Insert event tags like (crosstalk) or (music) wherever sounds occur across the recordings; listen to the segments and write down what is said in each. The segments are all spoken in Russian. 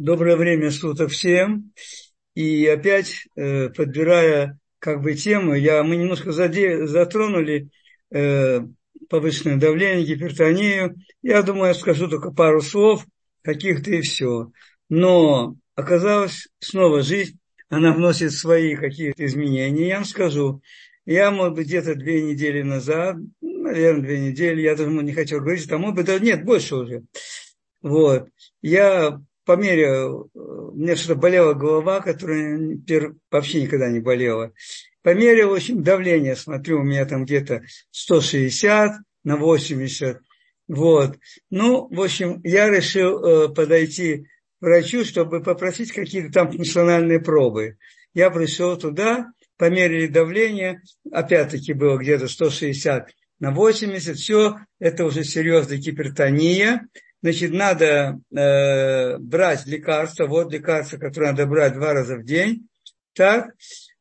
Доброе время суток всем. И опять, э, подбирая как бы тему, я, мы немножко заде, затронули э, повышенное давление, гипертонию. Я думаю, я скажу только пару слов, каких-то и все. Но оказалось, снова жизнь, она вносит свои какие-то изменения. Я вам скажу, я, может быть, где-то две недели назад, наверное, две недели, я даже не хотел говорить, а может быть, да нет, больше уже. Вот. Я по мере, э, мне что-то болела голова, которая вообще никогда не болела. По мере, в общем, давления, смотрю, у меня там где-то 160 на 80. Вот. Ну, в общем, я решил э, подойти к врачу, чтобы попросить какие-то там функциональные пробы. Я пришел туда, померили давление, опять-таки было где-то 160 на 80, все, это уже серьезная гипертония, значит, надо э, брать лекарства, вот лекарства, которые надо брать два раза в день, так,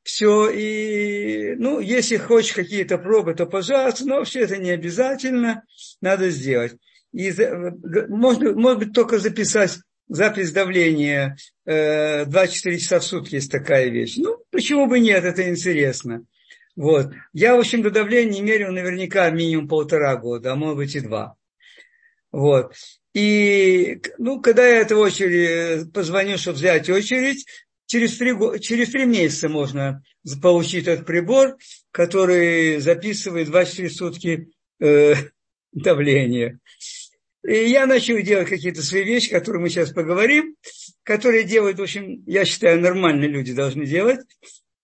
все, и, ну, если хочешь какие-то пробы, то пожалуйста, но вообще это не обязательно, надо сделать. И можно, может быть, только записать запись давления э, 2-4 часа в сутки есть такая вещь. Ну, почему бы нет, это интересно. Вот. Я, в общем, до давления мерил наверняка минимум полтора года, а может быть и два. Вот. И, ну, когда я эту очередь позвоню, чтобы взять очередь, через три, через три месяца можно получить этот прибор, который записывает 24 сутки э, (laughs) давление. И я начал делать какие-то свои вещи, которые мы сейчас поговорим, которые делают, в общем, я считаю, нормальные люди должны делать.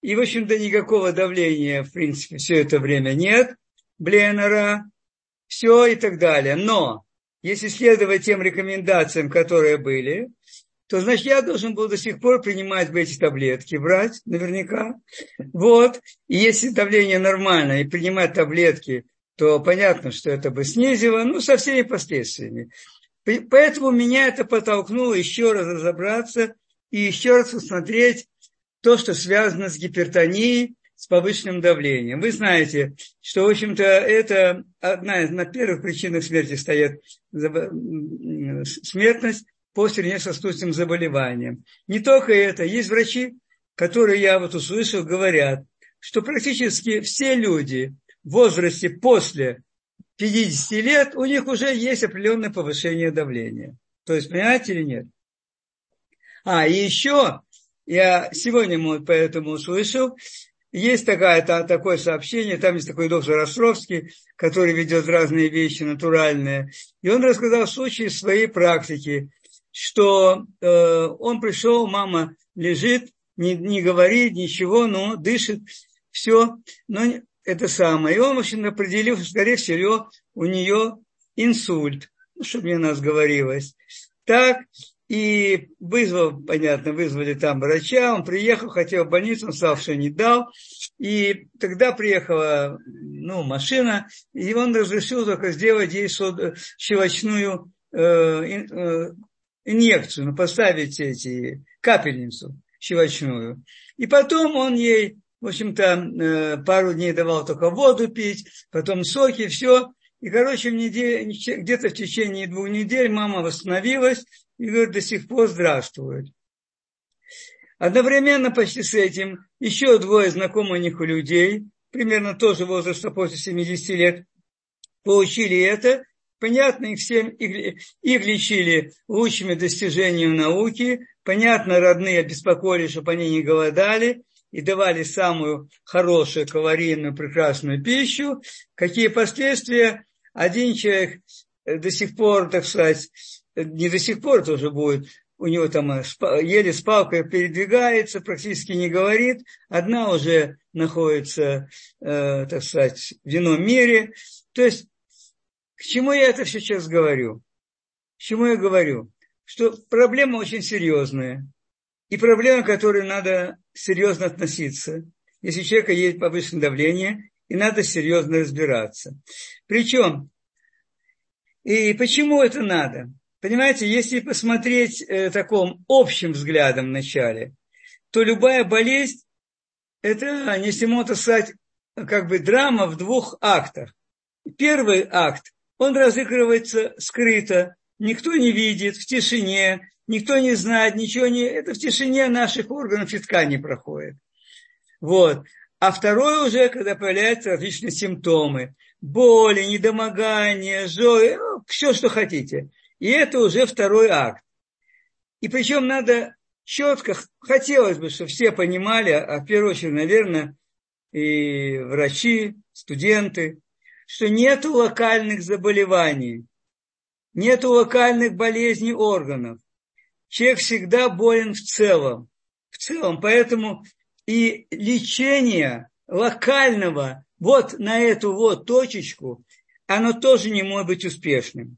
И, в общем-то, никакого давления, в принципе, все это время нет, Бленнера, все и так далее. Но если следовать тем рекомендациям, которые были, то, значит, я должен был до сих пор принимать бы эти таблетки, брать наверняка. Вот. И если давление нормальное, и принимать таблетки, то понятно, что это бы снизило, ну, со всеми последствиями. Поэтому меня это подтолкнуло еще раз разобраться и еще раз посмотреть то, что связано с гипертонией, с повышенным давлением. Вы знаете, что, в общем-то, это одна из на первых причинах смерти стоит смертность по сердечно-сосудистым заболеваниям. Не только это, есть врачи, которые я вот услышал, говорят, что практически все люди в возрасте после 50 лет, у них уже есть определенное повышение давления. То есть, понимаете или нет? А, и еще, я сегодня поэтому услышал, есть такая, та, такое сообщение, там есть такой доктор Островский, который ведет разные вещи натуральные. И он рассказал случай своей практики, что э, он пришел, мама лежит, не, не говорит ничего, но дышит, все, но это самое. И он, в общем, определил, что, скорее всего, у нее инсульт, ну, чтобы мне нас говорилось. Так, и вызвал, понятно, вызвали там врача, он приехал, хотел в больницу, он сказал, что не дал. И тогда приехала ну, машина, и он разрешил только сделать ей щелочную э, э, инъекцию, ну, поставить эти, капельницу щелочную. И потом он ей, в общем-то, э, пару дней давал только воду пить, потом соки, все. И, короче, где-то в течение двух недель мама восстановилась, и говорит, до сих пор здравствует. Одновременно почти с этим еще двое знакомых у людей, примерно тоже возраста после 70 лет, получили это. Понятно, их всем их, их лечили лучшими достижениями науки. Понятно, родные беспокоились, чтобы они не голодали и давали самую хорошую, калорийную, прекрасную пищу. Какие последствия? Один человек до сих пор, так сказать, не до сих пор тоже будет, у него там э, еле с палкой передвигается, практически не говорит. Одна уже находится, э, так сказать, в ином мире. То есть, к чему я это сейчас говорю? К чему я говорю? Что проблема очень серьезная. И проблема, к которой надо серьезно относиться. Если у человека есть повышенное давление, и надо серьезно разбираться. Причем, и почему это надо? Понимаете, если посмотреть э, таком общим взглядом вначале, то любая болезнь – это, если можно сказать, как бы драма в двух актах. Первый акт, он разыгрывается скрыто, никто не видит, в тишине, никто не знает, ничего не... Это в тишине наших органов и тканей проходит. Вот. А второе уже, когда появляются различные симптомы. Боли, недомогание, жои, ну, все, что хотите. И это уже второй акт. И причем надо четко, хотелось бы, чтобы все понимали, а в первую очередь, наверное, и врачи, студенты, что нет локальных заболеваний, нет локальных болезней органов. Человек всегда болен в целом. В целом. Поэтому и лечение локального вот на эту вот точечку, оно тоже не может быть успешным.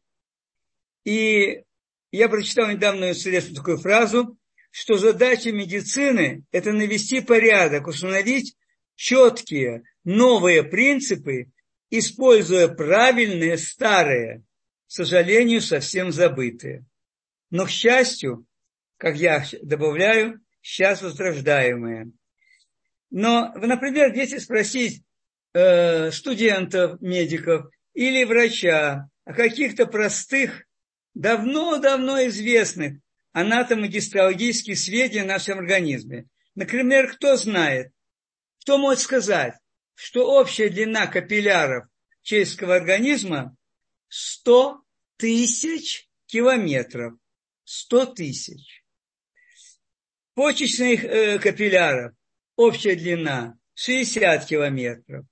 И я прочитал недавно интересную такую фразу, что задача медицины – это навести порядок, установить четкие новые принципы, используя правильные старые, к сожалению, совсем забытые. Но, к счастью, как я добавляю, сейчас возрождаемые. Но, например, если спросить э, студентов, медиков или врача о каких-то простых, давно-давно известных анатомогистологических сведениях в нашем организме. Например, кто знает, кто может сказать, что общая длина капилляров человеческого организма 100 тысяч километров. 100 тысяч. Почечных э, капилляров общая длина 60 километров.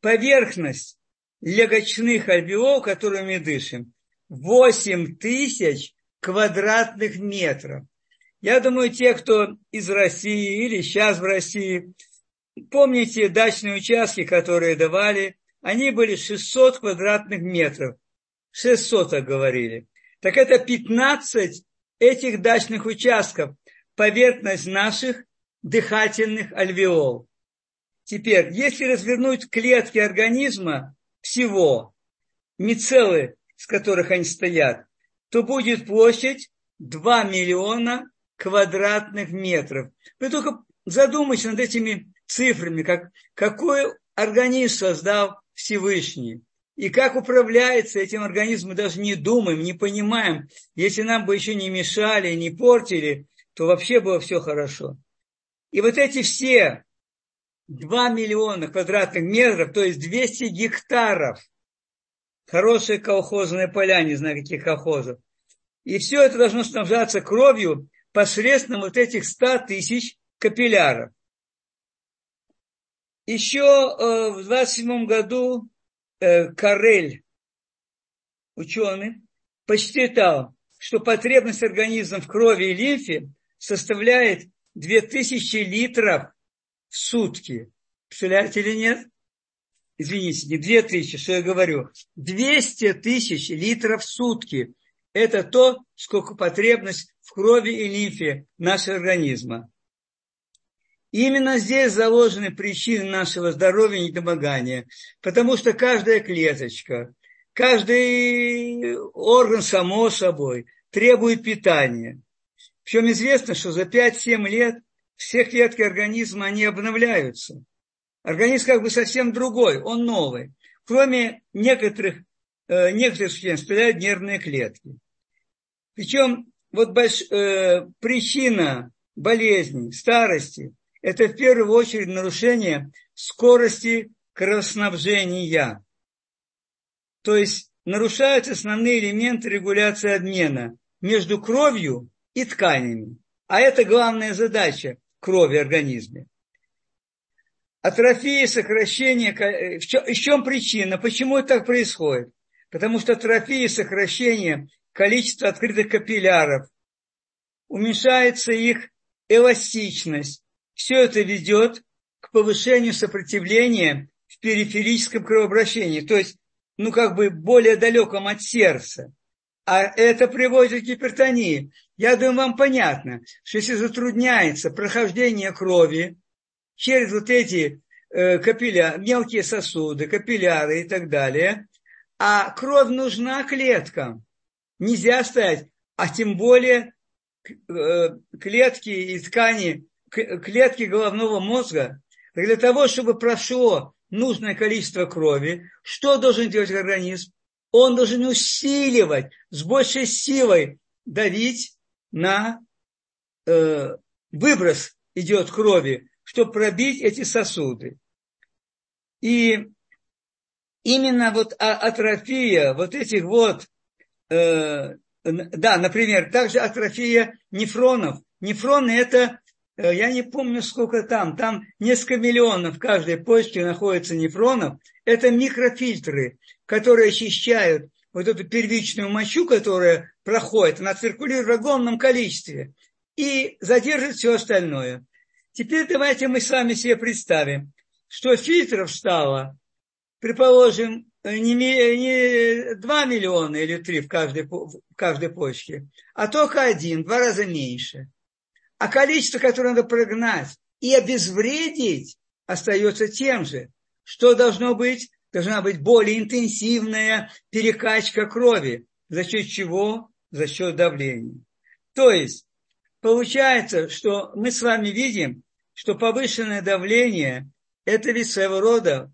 Поверхность легочных альвеол, которыми мы дышим, 8 тысяч квадратных метров. Я думаю, те, кто из России или сейчас в России, помните дачные участки, которые давали, они были 600 квадратных метров. 600, так говорили. Так это 15 этих дачных участков, поверхность наших дыхательных альвеол. Теперь, если развернуть клетки организма всего, мицеллы, с которых они стоят, то будет площадь 2 миллиона квадратных метров. Вы только задумайтесь над этими цифрами, как, какой организм создал Всевышний. И как управляется этим организмом, мы даже не думаем, не понимаем. Если нам бы еще не мешали, не портили, то вообще было все хорошо. И вот эти все 2 миллиона квадратных метров, то есть 200 гектаров, хорошие колхозные поля, не знаю каких колхозов, и все это должно снабжаться кровью посредством вот этих 100 тысяч капилляров. Еще э, в 27 году э, Карель, ученый, посчитал, что потребность организма в крови и лимфе составляет 2000 литров в сутки. Представляете или нет? Извините, не 2000, что я говорю. 200 тысяч литров в сутки. Это то, сколько потребность в крови и лимфе нашего организма. Именно здесь заложены причины нашего здоровья и недомогания, потому что каждая клеточка, каждый орган, само собой, требует питания. Причем известно, что за 5-7 лет все клетки организма, они обновляются. Организм как бы совсем другой, он новый. Кроме некоторых, э, некоторых членов стреляют нервные клетки. Причем вот больш, э, причина болезни, старости, это в первую очередь нарушение скорости кровоснабжения. То есть нарушаются основные элементы регуляции обмена между кровью и тканями. А это главная задача крови в организме. Атрофия, сокращение, э, в чем, в чем причина, почему это так происходит? Потому что атрофия, сокращение количества открытых капилляров, уменьшается их эластичность. Все это ведет к повышению сопротивления в периферическом кровообращении, то есть, ну, как бы более далеком от сердца. А это приводит к гипертонии. Я думаю, вам понятно, что если затрудняется прохождение крови через вот эти э, капилля, мелкие сосуды, капилляры и так далее, а кровь нужна клеткам. Нельзя стоять, а тем более э, клетки и ткани, клетки головного мозга, для того, чтобы прошло нужное количество крови, что должен делать организм? Он должен усиливать, с большей силой давить на э, выброс идет крови, чтобы пробить эти сосуды. И именно вот атрофия вот этих вот, э, да, например, также атрофия нефронов. Нефроны это, э, я не помню сколько там, там несколько миллионов в каждой почке находится нефронов. Это микрофильтры, которые очищают вот эту первичную мочу, которая проходит, она циркулирует в огромном количестве и задержит все остальное. Теперь давайте мы с вами себе представим, что фильтров стало, предположим, не, не 2 миллиона или 3 в каждой, в каждой почке, а только один, два раза меньше. А количество, которое надо прогнать и обезвредить, остается тем же. Что должно быть? Должна быть более интенсивная перекачка крови. За счет чего? За счет давления. То есть, получается, что мы с вами видим, что повышенное давление – это ведь своего рода,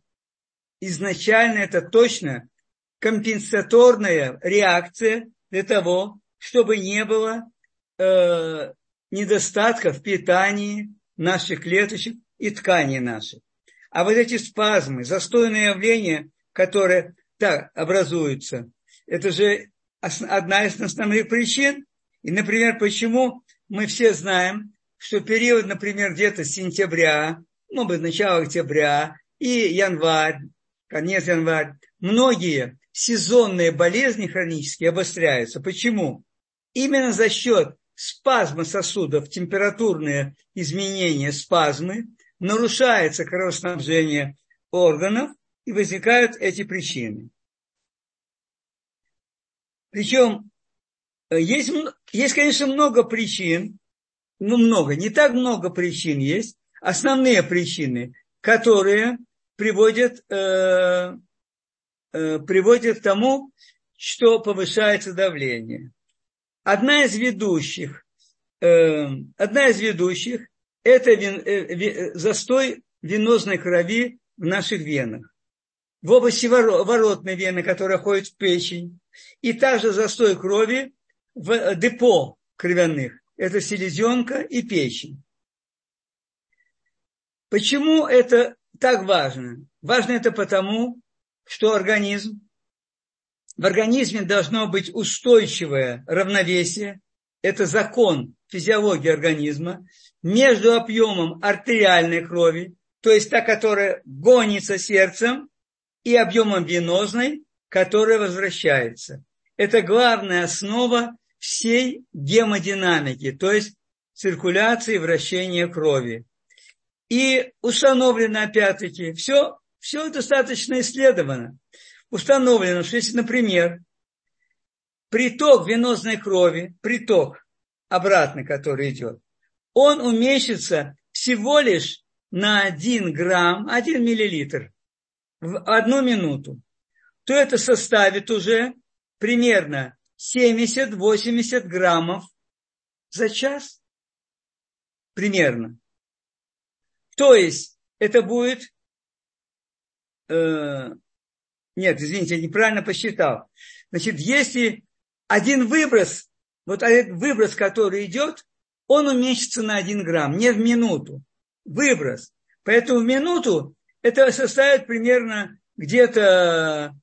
изначально это точно компенсаторная реакция для того, чтобы не было э, недостатка в питании наших клеточек и тканей наших. А вот эти спазмы, застойные явления, которые так образуются, это же одна из основных причин. И, например, почему мы все знаем, что период, например, где-то сентября, ну, начало октября и январь, конец января, многие сезонные болезни хронические обостряются. Почему? Именно за счет спазма сосудов, температурные изменения, спазмы, нарушается кровоснабжение органов и возникают эти причины. Причем есть, есть, конечно, много причин, ну, много, не так много причин есть, основные причины, которые приводят, э, э, приводят к тому, что повышается давление. Одна из ведущих, э, одна из ведущих – это вин, э, ви, застой венозной крови в наших венах. В области воротной вены, которая ходит в печень, и также застой крови в депо кровяных это селезенка и печень. Почему это так важно? Важно это потому, что организм, в организме должно быть устойчивое равновесие, это закон физиологии организма, между объемом артериальной крови, то есть та, которая гонится сердцем, и объемом венозной, которая возвращается. Это главная основа всей гемодинамики, то есть циркуляции вращения крови. И установлено, опять-таки, все, все достаточно исследовано. Установлено, что если, например, приток венозной крови, приток обратный, который идет, он уменьшится всего лишь на 1 грамм, 1 миллилитр в одну минуту, то это составит уже примерно 70-80 граммов за час примерно. То есть это будет... Э, нет, извините, я неправильно посчитал. Значит, если один выброс, вот этот выброс, который идет, он уменьшится на 1 грамм, не в минуту. Выброс. Поэтому в минуту это составит примерно где-то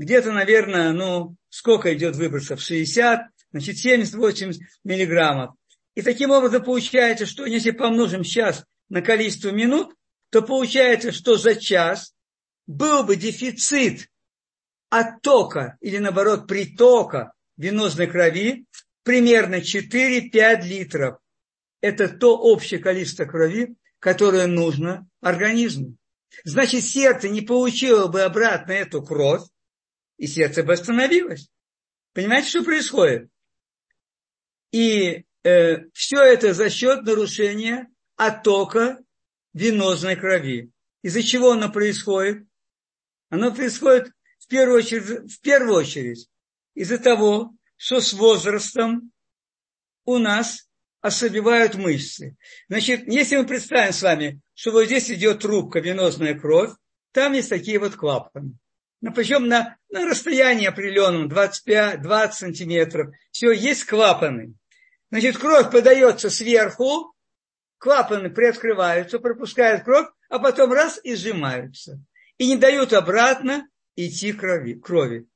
где-то, наверное, ну, сколько идет выбросов? 60, значит, 70-80 миллиграммов. И таким образом получается, что если помножим час на количество минут, то получается, что за час был бы дефицит оттока или, наоборот, притока венозной крови примерно 4-5 литров. Это то общее количество крови, которое нужно организму. Значит, сердце не получило бы обратно эту кровь, и сердце бы остановилось. Понимаете, что происходит? И э, все это за счет нарушения оттока венозной крови. Из-за чего оно происходит? Оно происходит в первую очередь, в первую очередь из-за того, что с возрастом у нас ослабевают мышцы. Значит, если мы представим с вами, что вот здесь идет трубка, венозная кровь, там есть такие вот клапаны. Но причем на, на расстоянии определенном, 25, 20 сантиметров, все, есть клапаны. Значит, кровь подается сверху, клапаны приоткрываются, пропускают кровь, а потом раз и сжимаются. И не дают обратно идти крови. крови.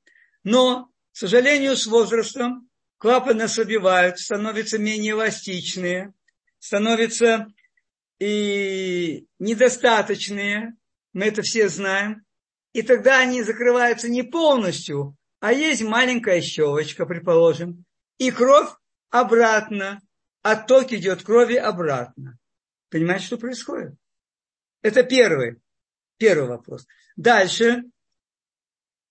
Но, к сожалению, с возрастом клапаны ослабевают, становятся менее эластичные, становятся и недостаточные, мы это все знаем, и тогда они закрываются не полностью, а есть маленькая щелочка, предположим, и кровь обратно, отток идет крови обратно. Понимаете, что происходит? Это первый, первый вопрос. Дальше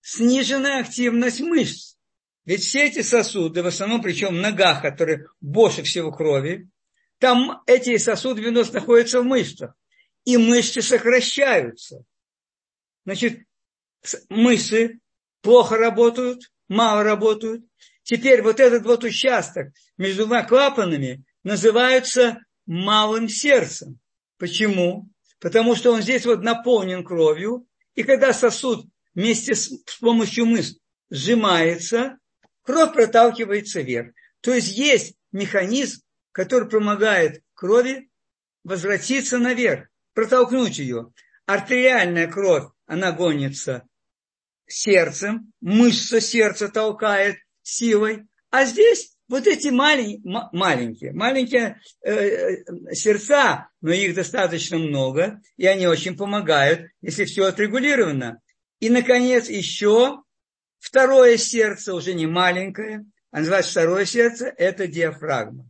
сниженная активность мышц. Ведь все эти сосуды, в основном причем в ногах, которые больше всего крови, там эти сосуды 90 находятся в мышцах. И мышцы сокращаются. Значит, мышцы плохо работают, мало работают. Теперь вот этот вот участок между двумя клапанами называется малым сердцем. Почему? Потому что он здесь вот наполнен кровью, и когда сосуд вместе с, с помощью мышц сжимается, кровь проталкивается вверх. То есть есть механизм, который помогает крови возвратиться наверх, протолкнуть ее. Артериальная кровь, она гонится сердцем, мышца сердца толкает силой, а здесь вот эти малень, маленькие, маленькие э, э, сердца, но их достаточно много, и они очень помогают, если все отрегулировано. И, наконец, еще второе сердце, уже не маленькое, а называется второе сердце, это диафрагма.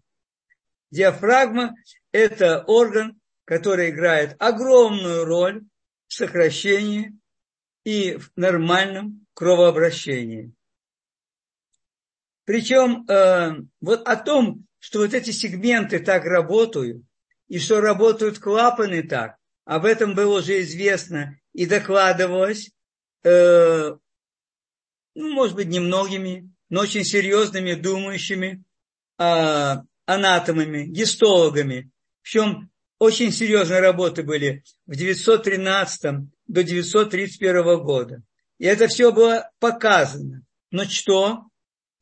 Диафрагма – это орган, который играет огромную роль в сокращении и в нормальном кровообращении. Причем э, вот о том, что вот эти сегменты так работают, и что работают клапаны так, об этом было уже известно и докладывалось, э, ну, может быть, немногими, но очень серьезными думающими э, анатомами, гистологами. Причем очень серьезные работы были в 913 до 931 года. И это все было показано. Но что?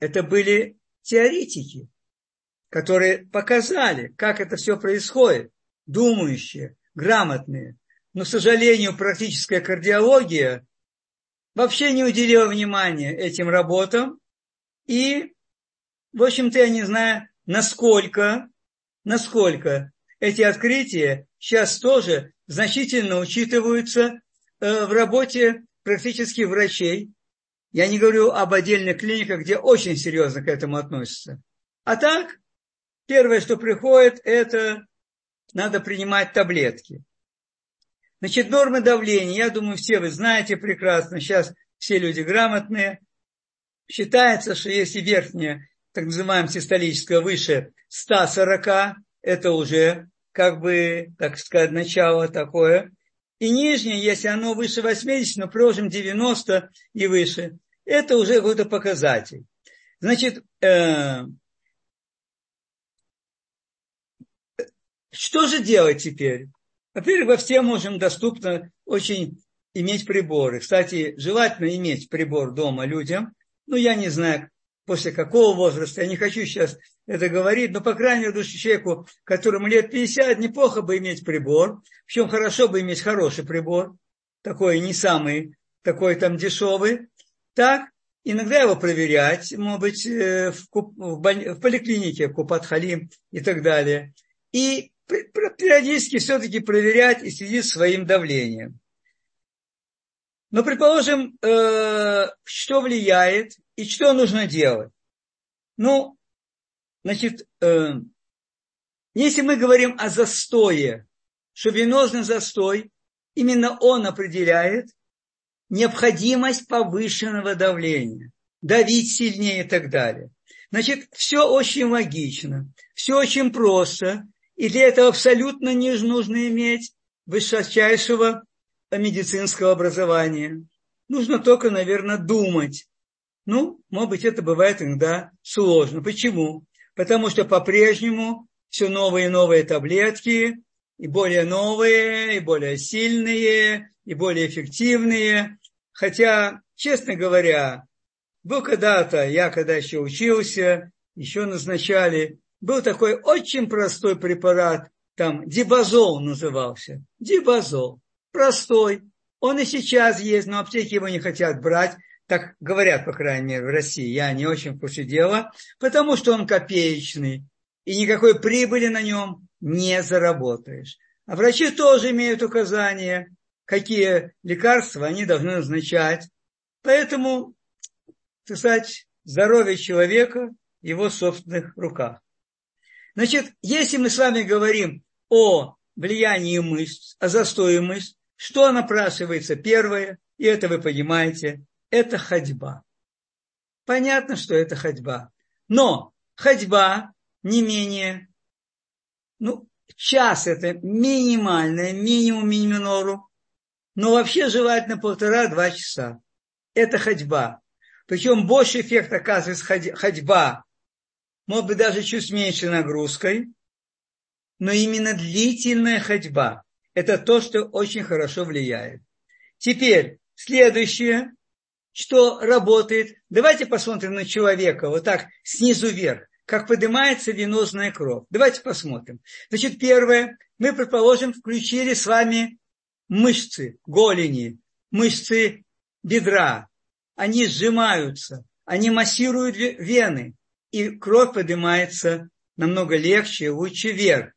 Это были теоретики, которые показали, как это все происходит, думающие, грамотные. Но, к сожалению, практическая кардиология вообще не уделила внимания этим работам. И, в общем-то, я не знаю, насколько, насколько эти открытия сейчас тоже значительно учитываются в работе практически врачей. Я не говорю об отдельных клиниках, где очень серьезно к этому относятся. А так, первое, что приходит, это надо принимать таблетки. Значит, нормы давления, я думаю, все вы знаете прекрасно, сейчас все люди грамотные. Считается, что если верхняя так называемая систолическая, выше 140, это уже как бы, так сказать, начало такое. И нижнее, если оно выше 80, но приложим 90 и выше, это уже какой-то показатель. Значит, э, что же делать теперь? Во-первых, во всем можем доступно очень иметь приборы. Кстати, желательно иметь прибор дома людям. Ну, я не знаю, после какого возраста, я не хочу сейчас это говорить, но, по крайней мере, человеку, которому лет 50, неплохо бы иметь прибор, причем хорошо бы иметь хороший прибор, такой не самый, такой там дешевый, так, иногда его проверять, может быть, э, в, в, в поликлинике, Купатхалим и так далее, и периодически все-таки проверять и следить своим давлением. Но, предположим, э, что влияет и что нужно делать? Ну, значит, э, если мы говорим о застое, что венозный застой, именно он определяет необходимость повышенного давления, давить сильнее и так далее. Значит, все очень логично, все очень просто, и для этого абсолютно не нужно иметь высочайшего медицинского образования. Нужно только, наверное, думать. Ну, может быть, это бывает иногда сложно. Почему? Потому что по-прежнему все новые и новые таблетки, и более новые, и более сильные, и более эффективные. Хотя, честно говоря, был когда-то, я когда еще учился, еще назначали. Был такой очень простой препарат, там дибазол назывался. Дибазол. Простой. Он и сейчас есть, но аптеки его не хотят брать. Так говорят, по крайней мере, в России. Я не очень в курсе дела. Потому что он копеечный. И никакой прибыли на нем не заработаешь. А врачи тоже имеют указания, какие лекарства они должны назначать. Поэтому, так сказать, здоровье человека в его собственных руках. Значит, если мы с вами говорим о влиянии мышц, о застое мышц, что напрашивается первое, и это вы понимаете, это ходьба. Понятно, что это ходьба. Но ходьба не менее, ну, час это минимальное, минимум миниминору, но вообще желательно полтора-два часа. Это ходьба. Причем больше эффект оказывается ходьба, может быть, даже чуть меньше нагрузкой, но именно длительная ходьба – это то, что очень хорошо влияет. Теперь, следующее, что работает. Давайте посмотрим на человека вот так снизу вверх как поднимается венозная кровь. Давайте посмотрим. Значит, первое, мы, предположим, включили с вами мышцы голени, мышцы бедра. Они сжимаются, они массируют вены, и кровь поднимается намного легче, лучше вверх.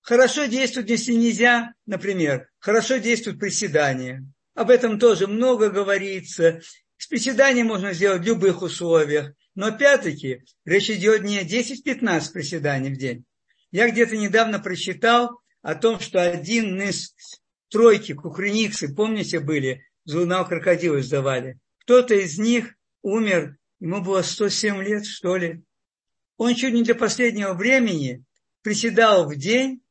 Хорошо действует, если нельзя, например, хорошо действует приседание. Об этом тоже много говорится. С приседанием можно сделать в любых условиях. Но опять-таки речь идет не о 10-15 приседаний в день. Я где-то недавно прочитал о том, что один из тройки кукрыниксы, помните, были, журнал крокодилы сдавали. Кто-то из них умер, ему было 107 лет, что ли. Он чуть не до последнего времени приседал в день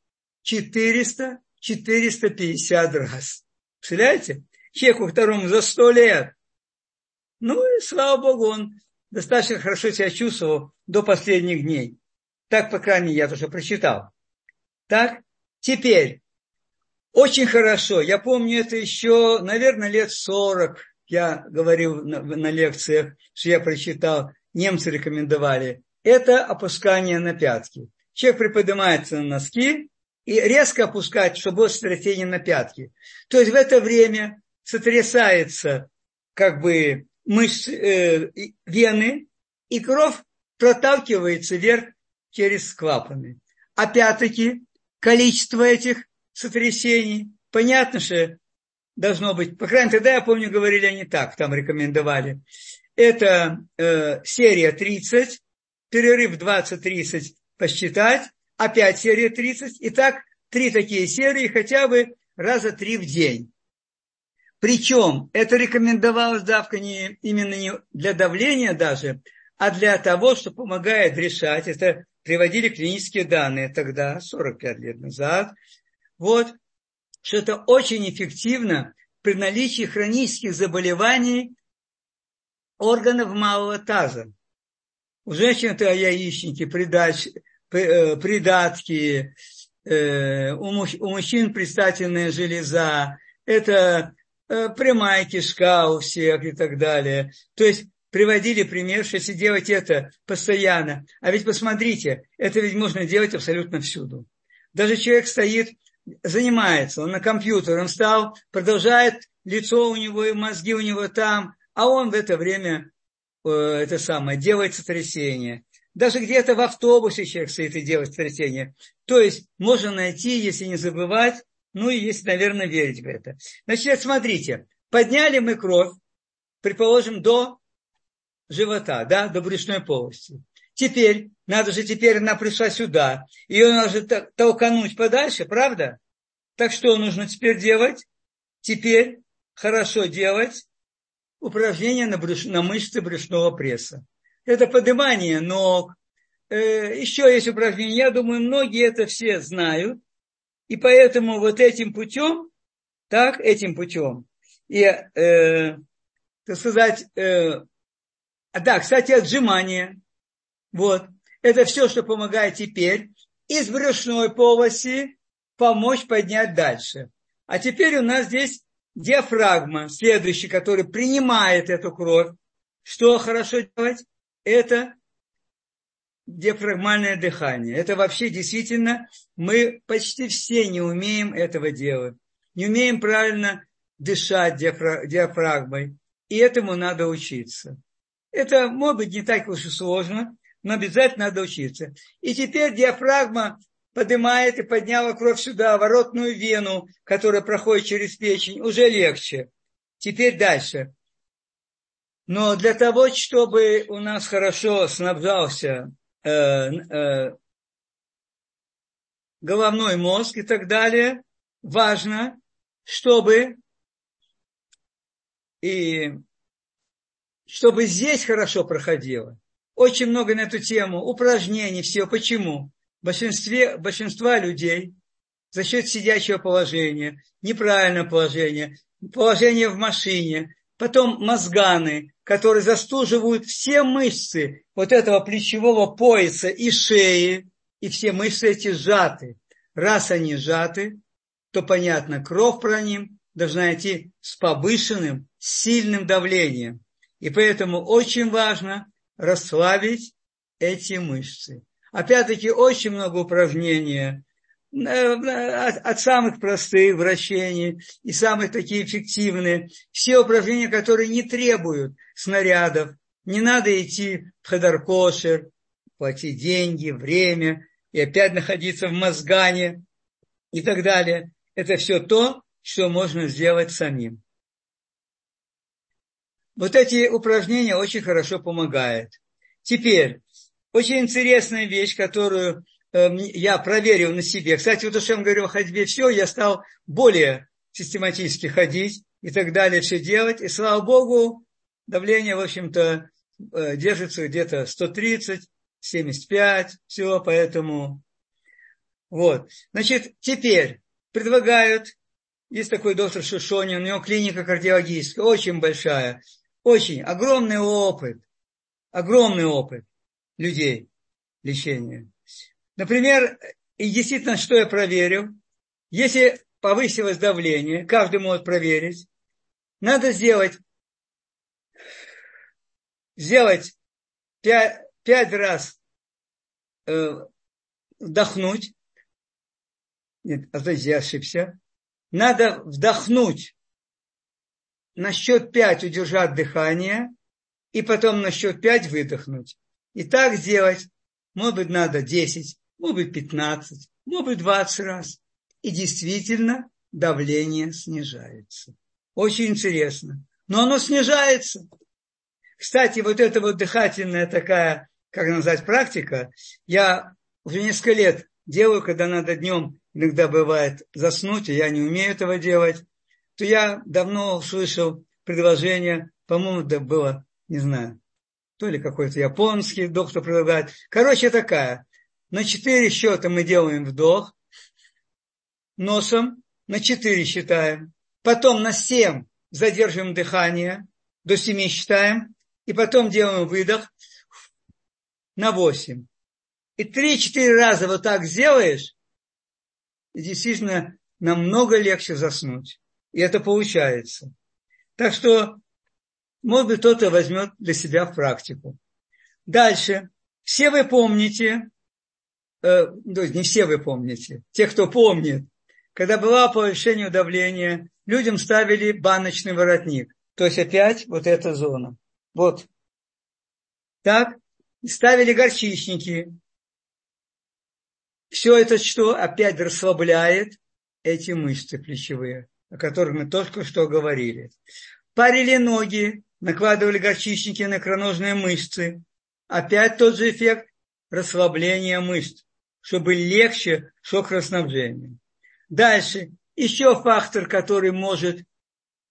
400-450 раз. Представляете? Человеку второму за 100 лет. Ну и слава Богу, он достаточно хорошо себя чувствовал до последних дней. Так, по крайней мере, я тоже прочитал. Так, теперь, очень хорошо, я помню это еще, наверное, лет 40, я говорил на, на лекциях, что я прочитал, немцы рекомендовали, это опускание на пятки. Человек приподнимается на носки и резко опускает, чтобы было сотрясение на пятки. То есть в это время сотрясается как бы мышцы, э, вены, и кровь проталкивается вверх через клапаны. Опять-таки, количество этих сотрясений, понятно, что должно быть, по крайней мере, тогда я помню, говорили они так, там рекомендовали. Это э, серия 30, перерыв 20-30 посчитать, опять серия 30, и так три такие серии хотя бы раза три в день. Причем это рекомендовалось давка не, именно не для давления даже, а для того, что помогает решать. Это приводили клинические данные тогда, 45 лет назад. Вот, что это очень эффективно при наличии хронических заболеваний органов малого таза. У женщин это яичники, придач, э, придатки, э, у мужчин предстательная железа, это прямая кишка у всех и так далее. То есть приводили пример, что если делать это постоянно, а ведь посмотрите, это ведь можно делать абсолютно всюду. Даже человек стоит, занимается, он на компьютер, он встал, продолжает, лицо у него и мозги у него там, а он в это время э, это самое, делает сотрясение. Даже где-то в автобусе человек стоит и делает сотрясение. То есть можно найти, если не забывать, ну и если, наверное, верить в это. Значит, смотрите, подняли мы кровь, предположим, до живота, да, до брюшной полости. Теперь, надо же, теперь она пришла сюда, ее надо толкануть подальше, правда? Так что нужно теперь делать? Теперь хорошо делать упражнения на, брюш... на мышцы брюшного пресса. Это поднимание ног. Э, еще есть упражнения, я думаю, многие это все знают. И поэтому вот этим путем, так, этим путем, и, э, так сказать, э, да, кстати, отжимание, вот, это все, что помогает теперь из брюшной полости помочь поднять дальше. А теперь у нас здесь диафрагма, следующий, который принимает эту кровь. Что хорошо делать? Это диафрагмальное дыхание. Это вообще действительно, мы почти все не умеем этого делать. Не умеем правильно дышать диафрагмой. И этому надо учиться. Это, может быть, не так уж и сложно, но обязательно надо учиться. И теперь диафрагма поднимает и подняла кровь сюда, воротную вену, которая проходит через печень, уже легче. Теперь дальше. Но для того, чтобы у нас хорошо снабжался головной мозг и так далее, важно, чтобы и чтобы здесь хорошо проходило. Очень много на эту тему упражнений, все. Почему? В большинстве, большинства людей за счет сидячего положения, неправильного положения, положение в машине, потом мозганы, которые застуживают все мышцы вот этого плечевого пояса и шеи, и все мышцы эти сжаты. Раз они сжаты, то понятно, кровь про ним должна идти с повышенным, сильным давлением. И поэтому очень важно расслабить эти мышцы. Опять-таки очень много упражнений от самых простых вращений и самые такие эффективные. Все упражнения, которые не требуют снарядов. Не надо идти в хадаркошер, платить деньги, время и опять находиться в мозгане и так далее. Это все то, что можно сделать самим. Вот эти упражнения очень хорошо помогают. Теперь, очень интересная вещь, которую э, я проверил на себе. Кстати, вот что я говорю о ходьбе, все, я стал более систематически ходить и так далее, все делать. И слава Богу, давление, в общем-то, э, держится где-то 130, 75, все, поэтому вот. Значит, теперь предлагают, есть такой доктор Шишонин, у него клиника кардиологическая, очень большая, очень огромный опыт, огромный опыт людей лечения. Например, и действительно, что я проверил, если повысилось давление, каждый может проверить, надо сделать, сделать пять, пять раз э, вдохнуть. Нет, а здесь я ошибся. Надо вдохнуть на счет пять удержать дыхание, и потом на счет пять выдохнуть. И так сделать, может быть, надо 10, может быть, 15, может быть, 20 раз. И действительно давление снижается. Очень интересно. Но оно снижается. Кстати, вот эта вот дыхательная такая, как назвать, практика, я уже несколько лет делаю, когда надо днем, иногда бывает заснуть, и я не умею этого делать то я давно услышал предложение, по-моему, это было, не знаю, то ли какой-то японский доктор предлагает. Короче, такая. На четыре счета мы делаем вдох носом, на четыре считаем. Потом на семь задерживаем дыхание, до семи считаем. И потом делаем выдох на восемь. И три-четыре раза вот так сделаешь, и действительно намного легче заснуть. И это получается. Так что, может быть, кто-то возьмет для себя в практику. Дальше. Все вы помните, э, не все вы помните, те, кто помнит, когда было повышение давления, людям ставили баночный воротник. То есть опять вот эта зона. Вот. Так. Ставили горчичники. Все это что? Опять расслабляет эти мышцы плечевые о которых мы только что говорили. Парили ноги, накладывали горчичники на икроножные мышцы. Опять тот же эффект расслабления мышц, чтобы легче шокроснабжение. Дальше, еще фактор, который может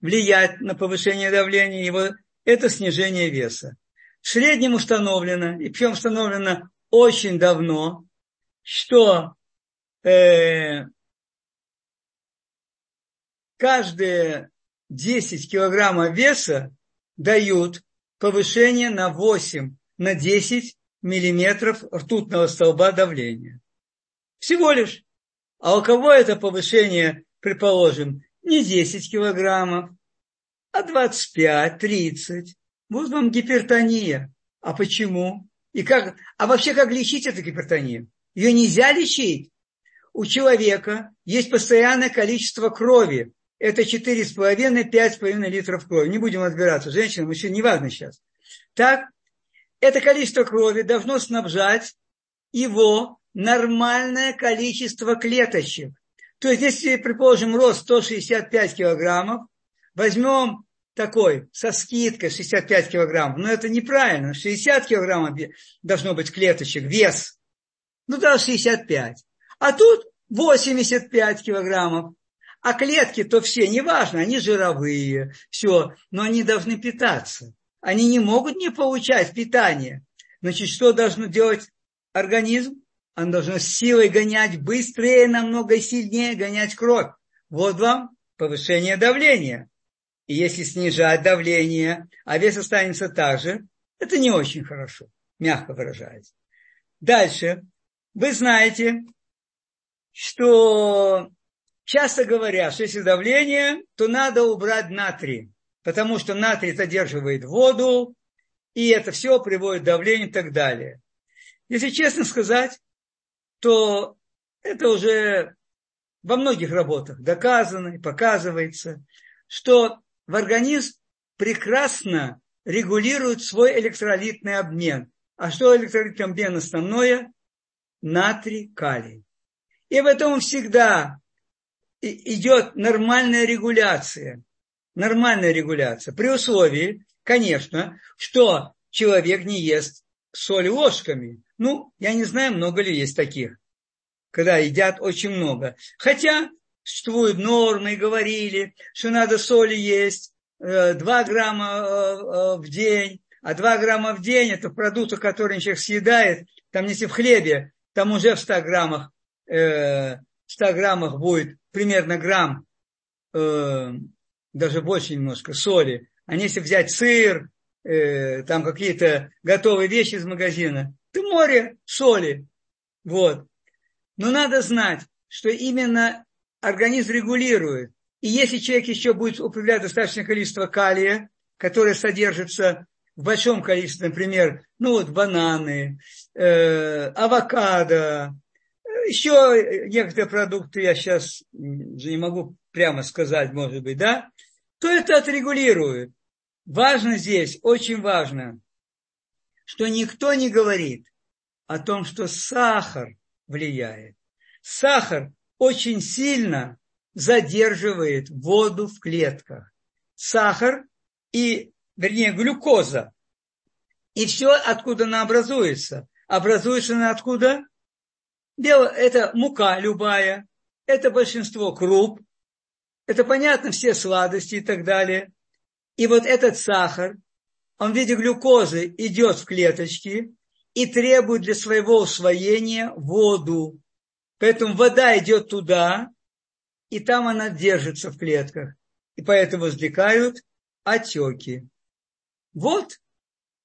влиять на повышение давления его, это снижение веса. В среднем установлено, и причем установлено очень давно, что э, каждые 10 килограммов веса дают повышение на 8, на 10 миллиметров ртутного столба давления. Всего лишь. А у кого это повышение, предположим, не 10 килограммов, а 25, 30. Вот вам гипертония. А почему? И как, а вообще как лечить эту гипертонию? Ее нельзя лечить. У человека есть постоянное количество крови. Это 4,5-5,5 литров крови. Не будем разбираться, женщина, мужчина, неважно сейчас. Так, это количество крови должно снабжать его нормальное количество клеточек. То есть, если, предположим, рост 165 килограммов, возьмем такой, со скидкой 65 килограммов, но это неправильно, 60 килограммов должно быть клеточек, вес, ну да, 65. А тут 85 килограммов. А клетки-то все, неважно, они жировые, все, но они должны питаться. Они не могут не получать питание. Значит, что должно делать организм? Он должен с силой гонять быстрее, намного сильнее гонять кровь. Вот вам повышение давления. И если снижать давление, а вес останется так же, это не очень хорошо, мягко выражаясь. Дальше. Вы знаете, что часто говорят, что если давление, то надо убрать натрий, потому что натрий задерживает воду, и это все приводит к давлению и так далее. Если честно сказать, то это уже во многих работах доказано и показывается, что в организм прекрасно регулирует свой электролитный обмен. А что электролитный обмен основное? Натрий, калий. И в этом всегда идет нормальная регуляция. Нормальная регуляция. При условии, конечно, что человек не ест соль ложками. Ну, я не знаю, много ли есть таких, когда едят очень много. Хотя существуют нормы, говорили, что надо соли есть 2 э, грамма э, э, в день, а 2 грамма в день это продукты, которые человек съедает, там если в хлебе, там уже в 100 граммах, 100 граммах будет примерно грамм, даже больше немножко соли. А если взять сыр, там какие-то готовые вещи из магазина, ты море соли. Вот. Но надо знать, что именно организм регулирует. И если человек еще будет употреблять достаточное количество калия, которое содержится в большом количестве, например, ну вот бананы, э, авокадо, еще некоторые продукты, я сейчас не могу прямо сказать, может быть, да, то это отрегулирует. Важно здесь, очень важно, что никто не говорит о том, что сахар влияет. Сахар очень сильно задерживает воду в клетках. Сахар и, вернее, глюкоза. И все, откуда она образуется. Образуется она откуда? Бело, это мука любая, это большинство круп, это понятно, все сладости и так далее. И вот этот сахар, он в виде глюкозы идет в клеточки и требует для своего усвоения воду. Поэтому вода идет туда, и там она держится в клетках. И поэтому возникают отеки. Вот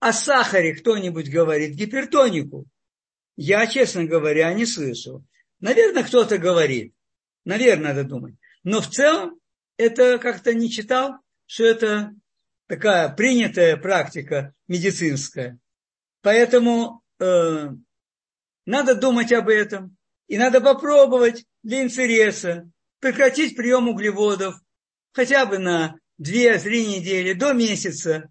о сахаре кто-нибудь говорит, гипертонику. Я, честно говоря, не слышал. Наверное, кто-то говорит. Наверное, надо думать. Но в целом это как-то не читал, что это такая принятая практика медицинская. Поэтому э, надо думать об этом. И надо попробовать для интереса прекратить прием углеводов хотя бы на 2-3 недели, до месяца.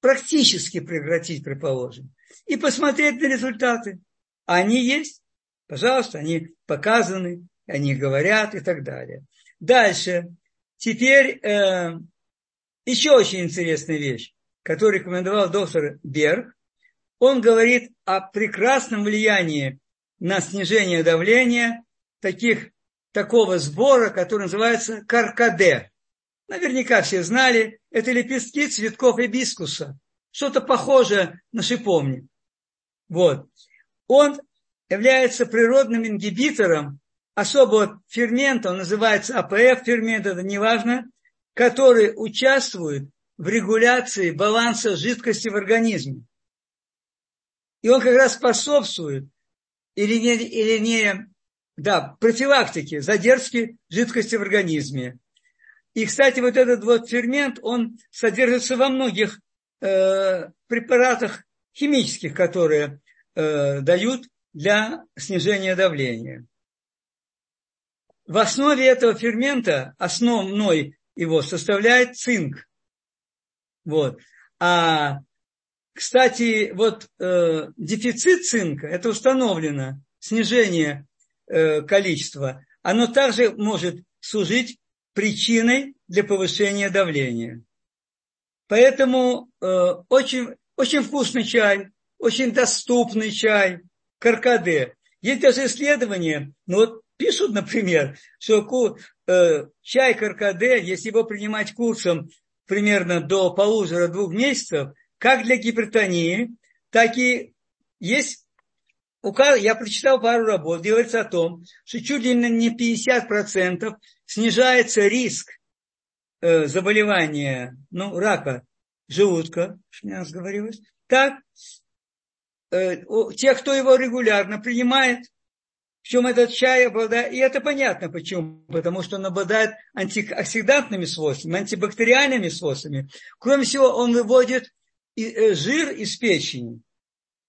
Практически прекратить, предположим. И посмотреть на результаты. Они есть. Пожалуйста, они показаны, они говорят и так далее. Дальше. Теперь э, еще очень интересная вещь, которую рекомендовал доктор Берг. Он говорит о прекрасном влиянии на снижение давления таких, такого сбора, который называется каркаде. Наверняка все знали, это лепестки цветков эбискуса. Что-то похожее на шиповник. Вот. Он является природным ингибитором особого фермента, он называется АПФ фермент, это неважно, который участвует в регуляции баланса жидкости в организме. И он как раз способствует или не, или не да, профилактике задержки жидкости в организме. И, кстати, вот этот вот фермент, он содержится во многих э, препаратах химических, которые э, дают для снижения давления. В основе этого фермента, основной его, составляет цинк. Вот. А, кстати, вот э, дефицит цинка, это установлено, снижение э, количества, оно также может служить причиной для повышения давления. Поэтому э, очень, очень вкусный чай, очень доступный чай, каркаде. Есть даже исследования, ну вот пишут, например, что э, чай каркаде, если его принимать курсом примерно до полутора-двух месяцев, как для гипертонии, так и есть я прочитал пару работ, говорится о том, что чуть ли не 50% снижается риск э, заболевания, ну, рака желудка, что мне говорилось. Так, э, те, кто его регулярно принимает, чем этот чай обладает, и это понятно почему, потому что он обладает антиоксидантными свойствами, антибактериальными свойствами. Кроме всего, он выводит э, жир из печени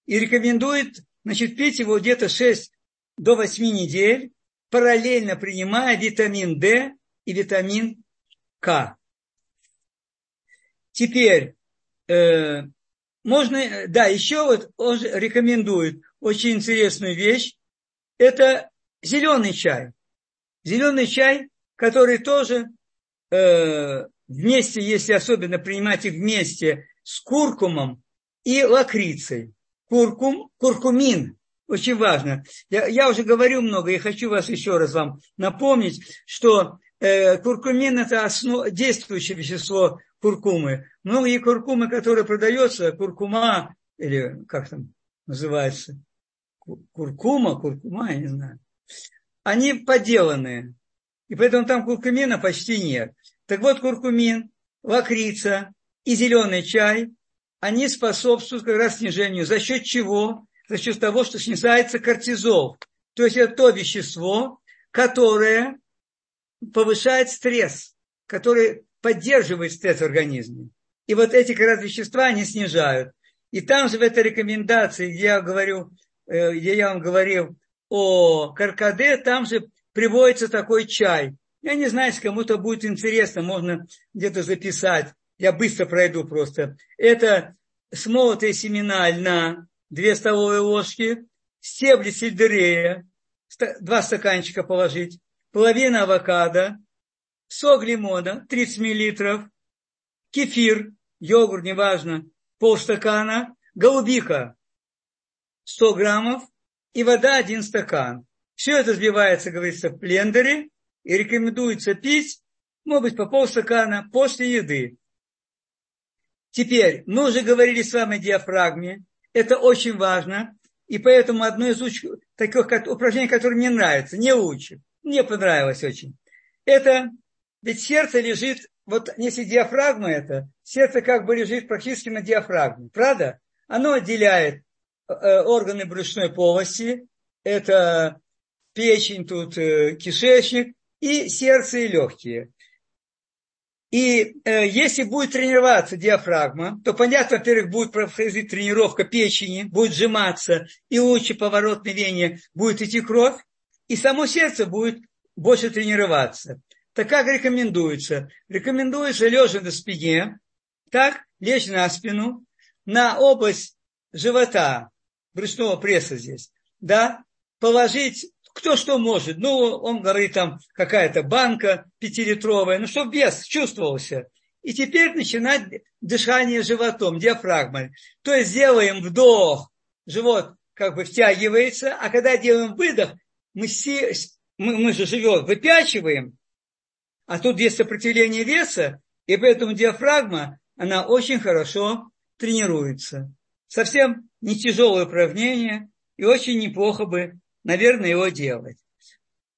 и рекомендует значит, пить его где-то 6 до 8 недель, параллельно принимая витамин D и витамин К. Теперь, э, можно, да, еще вот он рекомендует очень интересную вещь, это зеленый чай. Зеленый чай, который тоже э, вместе, если особенно принимать их вместе с куркумом и лакрицей. Куркум, куркумин, очень важно. Я, я уже говорю много, и хочу вас еще раз вам напомнить, что э, куркумин – это основ, действующее вещество куркумы. Многие куркумы, которые продаются, куркума, или как там называется, куркума, куркума, я не знаю, они поделанные. И поэтому там куркумина почти нет. Так вот, куркумин, лакрица и зеленый чай, они способствуют как раз снижению. За счет чего? За счет того, что снижается кортизол. То есть это то вещество, которое повышает стресс, которое поддерживает стресс в организме. И вот эти как раз вещества они снижают. И там же в этой рекомендации, я говорю, где я вам говорил о каркаде, там же приводится такой чай. Я не знаю, если кому-то будет интересно, можно где-то записать. Я быстро пройду просто. Это смолотые семена льна, 2 столовые ложки, стебли сельдерея, два стаканчика положить, половина авокадо, сок лимона 30 миллилитров, кефир, йогурт, неважно, полстакана, голубика 100 граммов и вода 1 стакан. Все это взбивается, говорится, в блендере и рекомендуется пить, может быть, по полстакана после еды. Теперь, мы уже говорили с вами о диафрагме. Это очень важно. И поэтому одно из уч... таких упражнений, которое мне нравится, не учим. Мне понравилось очень. Это ведь сердце лежит, вот если диафрагма это, сердце как бы лежит практически на диафрагме, правда? Оно отделяет органы брюшной полости, это печень, тут э, кишечник, и сердце и легкие. И э, если будет тренироваться диафрагма, то, понятно, во-первых, будет происходить тренировка печени, будет сжиматься, и лучше поворотной вене будет идти кровь, и само сердце будет больше тренироваться. Так как рекомендуется? Рекомендуется лежа на спине, так, лечь на спину, на область живота, брюшного пресса здесь, да, положить кто что может. Ну, он говорит, там какая-то банка пятилитровая, ну, чтобы вес чувствовался. И теперь начинать дыхание животом, диафрагмой. То есть делаем вдох, живот как бы втягивается, а когда делаем выдох, мы, си, мы, мы же живем, выпячиваем, а тут есть сопротивление веса, и поэтому диафрагма, она очень хорошо тренируется. Совсем не тяжелое упражнение, и очень неплохо бы наверное, его делать.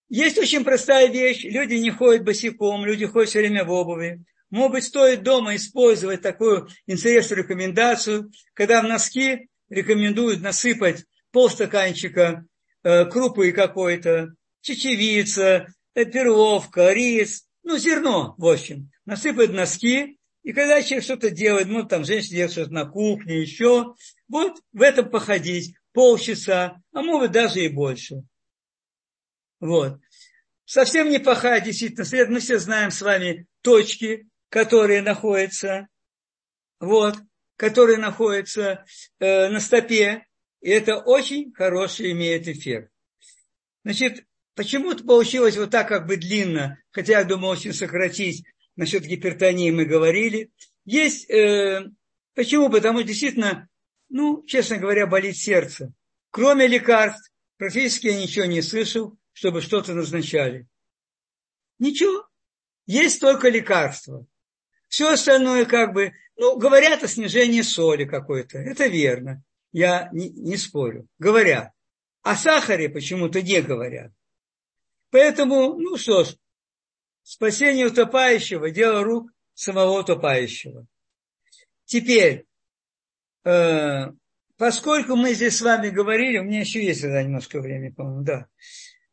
Есть очень простая вещь. Люди не ходят босиком, люди ходят все время в обуви. Может быть, стоит дома использовать такую интересную рекомендацию, когда в носки рекомендуют насыпать полстаканчика э, крупы какой-то, чечевица, э, перловка, рис, ну, зерно, в общем. Насыпать носки И когда человек что-то делает, ну, там, женщина делает что-то на кухне, еще, вот в этом походить полчаса, а может даже и больше. Вот. Совсем не плохая действительно след. Мы все знаем с вами точки, которые находятся, вот, которые находятся э, на стопе. И это очень хороший имеет эффект. Значит, почему-то получилось вот так как бы длинно, хотя я думал очень сократить, насчет гипертонии мы говорили. Есть, э, почему? Потому что действительно, ну, честно говоря, болит сердце. Кроме лекарств, практически я ничего не слышал, чтобы что-то назначали. Ничего. Есть только лекарства. Все остальное как бы, ну, говорят о снижении соли какой-то. Это верно. Я не, не спорю. Говорят. О сахаре почему-то не говорят. Поэтому, ну что ж, Спасение утопающего – дело рук самого утопающего. Теперь, э, поскольку мы здесь с вами говорили, у меня еще есть тогда немножко времени, по-моему, да.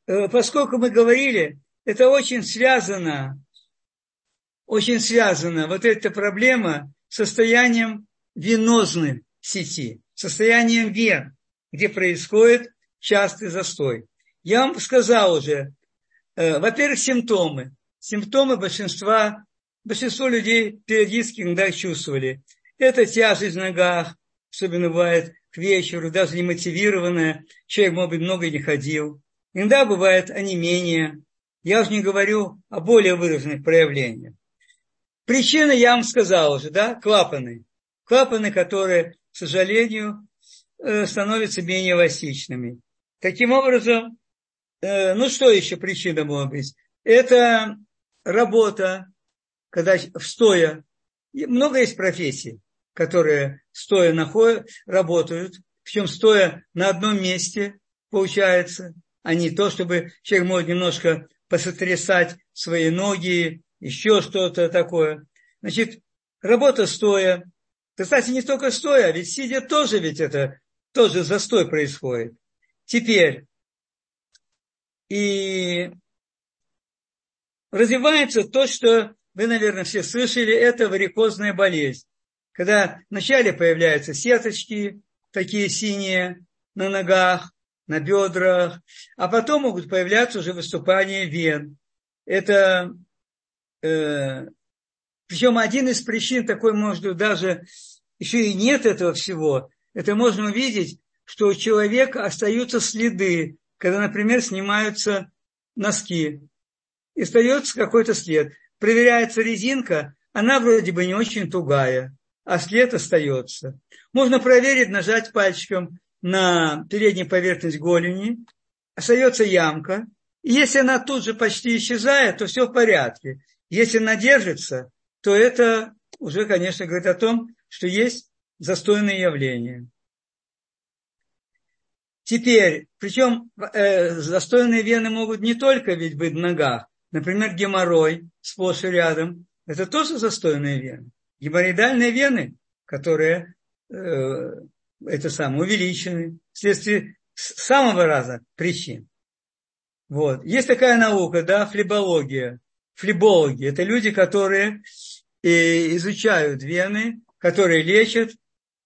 Э, поскольку мы говорили, это очень связано, очень связано, вот эта проблема состоянием венозной сети, состоянием вен, где происходит частый застой. Я вам сказал уже, э, во-первых, симптомы симптомы большинства, большинство людей периодически иногда чувствовали. Это тяжесть в ногах, особенно бывает к вечеру, даже немотивированная, человек, может быть, много не ходил. Иногда бывает онемение. Я уже не говорю о более выраженных проявлениях. Причина я вам сказал уже, да, клапаны. Клапаны, которые, к сожалению, э, становятся менее эластичными. Таким образом, э, ну что еще причина может быть? Это работа, когда стоя, много есть профессий, которые стоя находят, работают, причем стоя на одном месте, получается, а не то, чтобы человек может немножко посотрясать свои ноги, еще что-то такое. Значит, работа стоя. Кстати, не только стоя, а ведь сидя тоже ведь это, тоже застой происходит. Теперь, и развивается то, что вы, наверное, все слышали, это варикозная болезнь. Когда вначале появляются сеточки, такие синие, на ногах, на бедрах, а потом могут появляться уже выступания вен. Это, э, причем один из причин такой, может быть, даже еще и нет этого всего. Это можно увидеть, что у человека остаются следы, когда, например, снимаются носки и остается какой-то след. Проверяется резинка, она вроде бы не очень тугая, а след остается. Можно проверить, нажать пальчиком на переднюю поверхность голени, остается ямка. И если она тут же почти исчезает, то все в порядке. Если она держится, то это уже, конечно, говорит о том, что есть застойные явления. Теперь, причем э, застойные вены могут не только ведь быть в ногах, Например, геморрой сплошь и рядом. Это тоже застойные вены. Геморроидальные вены, которые э, это самое, увеличены вследствие самого раза причин. Вот. Есть такая наука, да, флебология. Флебологи – это люди, которые э, изучают вены, которые лечат.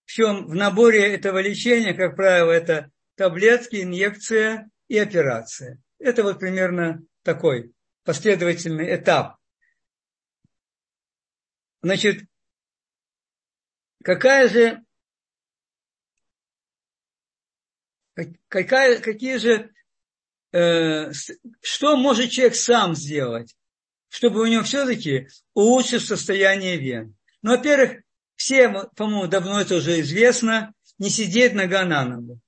Причем в наборе этого лечения, как правило, это таблетки, инъекция и операция. Это вот примерно такой последовательный этап. Значит, какая же, какая, какие же, э, что может человек сам сделать, чтобы у него все-таки улучшить состояние вен? Ну, во-первых, всем, по-моему, давно это уже известно, не сидеть нога на ногу.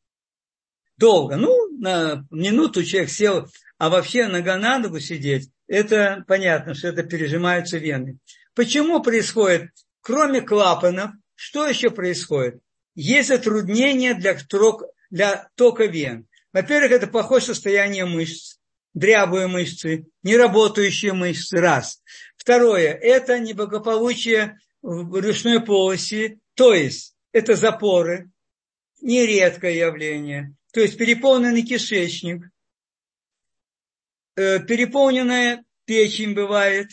Долго. Ну, на минуту человек сел а вообще нога на ногу сидеть, это понятно, что это пережимаются вены. Почему происходит? Кроме клапанов, что еще происходит? Есть затруднения для, трок, для тока вен. Во-первых, это плохое состояние мышц, дрябые мышцы, неработающие мышцы, раз. Второе, это неблагополучие в брюшной полости, то есть это запоры, нередкое явление, то есть переполненный кишечник, Э, переполненная печень бывает,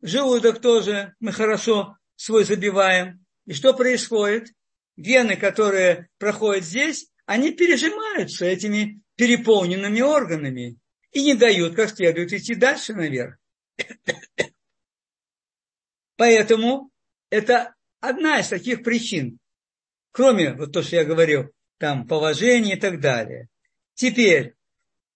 желудок тоже мы хорошо свой забиваем. И что происходит? Вены, которые проходят здесь, они пережимаются этими переполненными органами и не дают как следует идти дальше наверх. (coughs) Поэтому это одна из таких причин, кроме вот то, что я говорил, там положение и так далее. Теперь,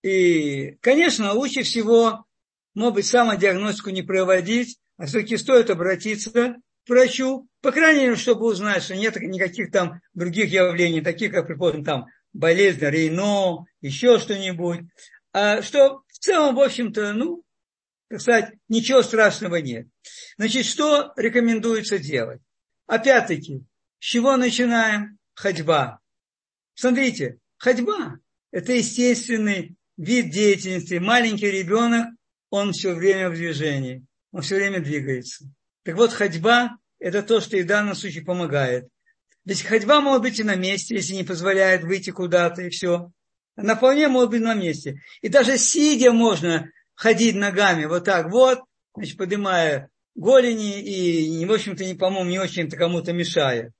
и, конечно, лучше всего, может быть, самодиагностику не проводить, а все-таки стоит обратиться к врачу, по крайней мере, чтобы узнать, что нет никаких там других явлений, таких, как, предположим, там болезнь Рейно, еще что-нибудь. А что в целом, в общем-то, ну, так сказать, ничего страшного нет. Значит, что рекомендуется делать? Опять-таки, с чего начинаем? Ходьба. Смотрите, ходьба – это естественный вид деятельности. Маленький ребенок, он все время в движении, он все время двигается. Так вот, ходьба – это то, что и в данном случае помогает. Ведь ходьба может быть и на месте, если не позволяет выйти куда-то и все. Она вполне может быть на месте. И даже сидя можно ходить ногами вот так вот, значит, поднимая голени и, в общем-то, не, по-моему, не очень-то кому-то мешая.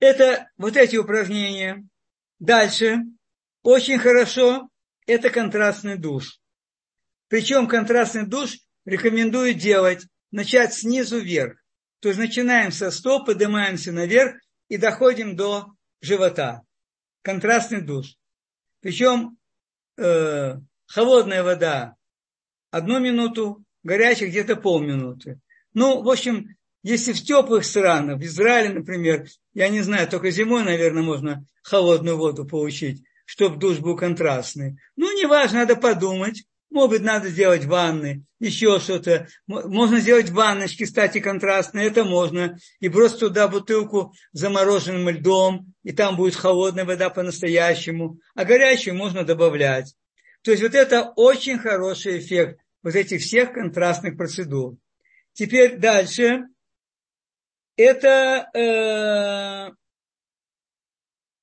Это вот эти упражнения. Дальше. Очень хорошо. Это контрастный душ. Причем контрастный душ рекомендую делать, начать снизу вверх. То есть начинаем со стоп, поднимаемся наверх и доходим до живота. Контрастный душ. Причем э, холодная вода одну минуту, горячая где-то полминуты. Ну, в общем, если в теплых странах, в Израиле, например, я не знаю, только зимой, наверное, можно холодную воду получить, чтобы душ был контрастный. Ну, неважно, надо подумать. Может быть, надо сделать ванны, еще что-то. Можно сделать ванночки, кстати, контрастные, это можно. И просто туда бутылку замороженным льдом, и там будет холодная вода по-настоящему. А горячую можно добавлять. То есть вот это очень хороший эффект вот этих всех контрастных процедур. Теперь дальше. Это э,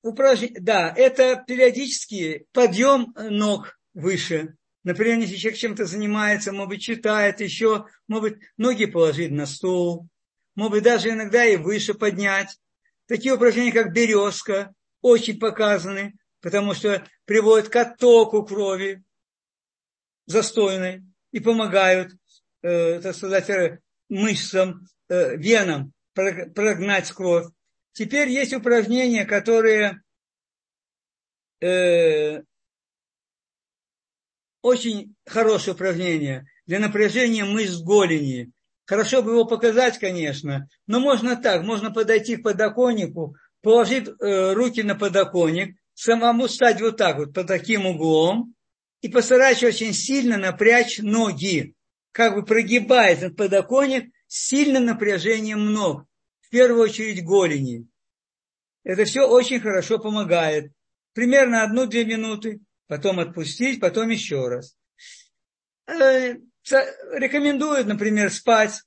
упражнение, да, это периодически подъем ног выше. Например, если человек чем-то занимается, может быть, читает еще, может быть, ноги положить на стол, может быть, даже иногда и выше поднять. Такие упражнения, как березка, очень показаны, потому что приводят к оттоку крови застойной и помогают, э, так сказать, мышцам, э, венам прогнать кровь. Теперь есть упражнения, которые э, очень хорошее упражнение для напряжения мышц голени. Хорошо бы его показать, конечно, но можно так, можно подойти к подоконнику, положить э, руки на подоконник, самому стать вот так вот, под таким углом, и постараться очень сильно напрячь ноги, как бы прогибая этот подоконник сильным напряжением ног, первую очередь голени. Это все очень хорошо помогает. Примерно одну-две минуты потом отпустить, потом еще раз. Э, рекомендуют, например, спать,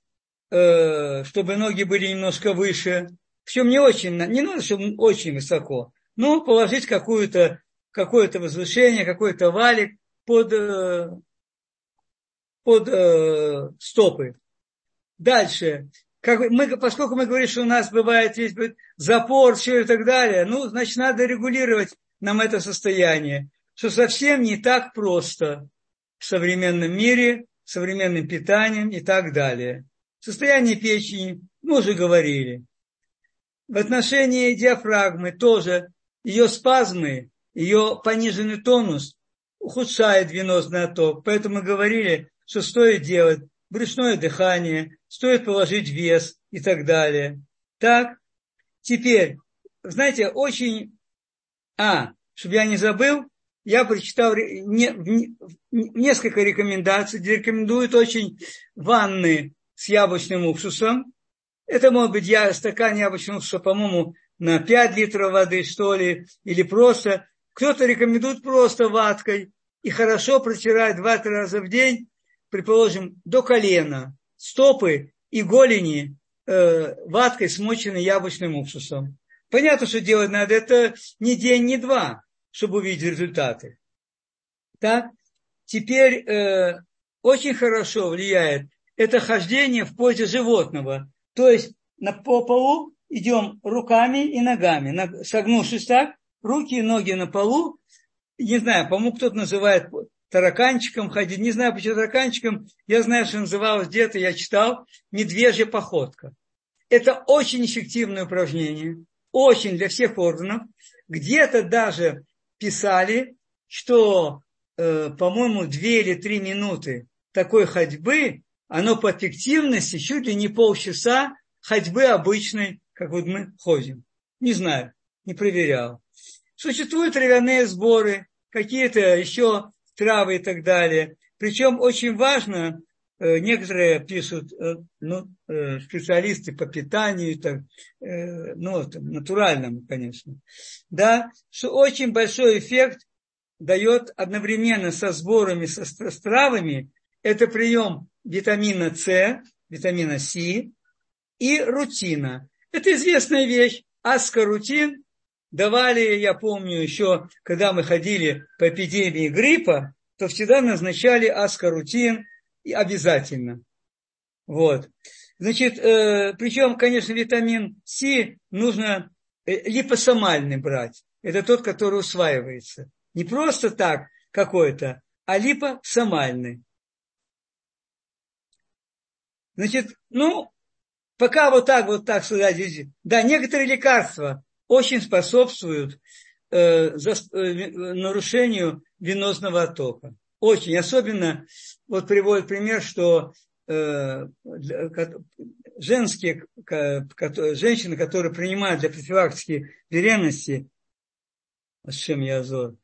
э, чтобы ноги были немножко выше. Причем не очень, не надо, чтобы очень высоко, но положить какое-то какое возвышение, какой-то валик под, э, под стопы. Дальше. Как мы, поскольку мы говорим, что у нас бывает есть запор, все и так далее, ну, значит, надо регулировать нам это состояние что совсем не так просто в современном мире, современным питанием и так далее. Состояние печени мы уже говорили. В отношении диафрагмы тоже ее спазмы, ее пониженный тонус ухудшает венозный отток. Поэтому мы говорили, что стоит делать брюшное дыхание, стоит положить вес и так далее. Так, теперь, знаете, очень... А, чтобы я не забыл, я прочитал не, несколько рекомендаций, рекомендуют очень ванны с яблочным уксусом. Это может быть я, стакан яблочного уксуса, по-моему, на 5 литров воды, что ли, или просто. Кто-то рекомендует просто ваткой и хорошо протирать 2-3 раза в день, предположим, до колена, стопы и голени э, ваткой, смоченной яблочным уксусом. Понятно, что делать надо это не день, не два чтобы увидеть результаты. Так, теперь э, очень хорошо влияет это хождение в позе животного. То есть на, по полу идем руками и ногами, согнувшись так, руки и ноги на полу. Не знаю, по-моему, кто-то называет тараканчиком ходить. Не знаю, почему тараканчиком. Я знаю, что называлось где-то, я читал, медвежья походка. Это очень эффективное упражнение, очень для всех органов. Где-то даже писали, что, э, по-моему, две или три минуты такой ходьбы, оно по эффективности чуть ли не полчаса ходьбы обычной, как вот мы ходим. Не знаю, не проверял. Существуют травяные сборы, какие-то еще травы и так далее. Причем очень важно, э, некоторые пишут, э, ну, э, специалисты по питанию, так, ну, там, натуральному, конечно, да, что очень большой эффект дает одновременно со сборами, со, травами, это прием витамина С, витамина С и рутина. Это известная вещь. Аскорутин давали, я помню, еще, когда мы ходили по эпидемии гриппа, то всегда назначали аскорутин и обязательно. Вот. Значит, э, причем, конечно, витамин С нужно э, липосомальный брать. Это тот, который усваивается. Не просто так какой-то, а липосомальный. Значит, ну, пока вот так, вот так сказать, да, некоторые лекарства очень способствуют э, за, э, нарушению венозного оттока. Очень. Особенно, вот приводит пример, что э, женские, женщины, которые принимают для профилактики беременности, с чем я зор,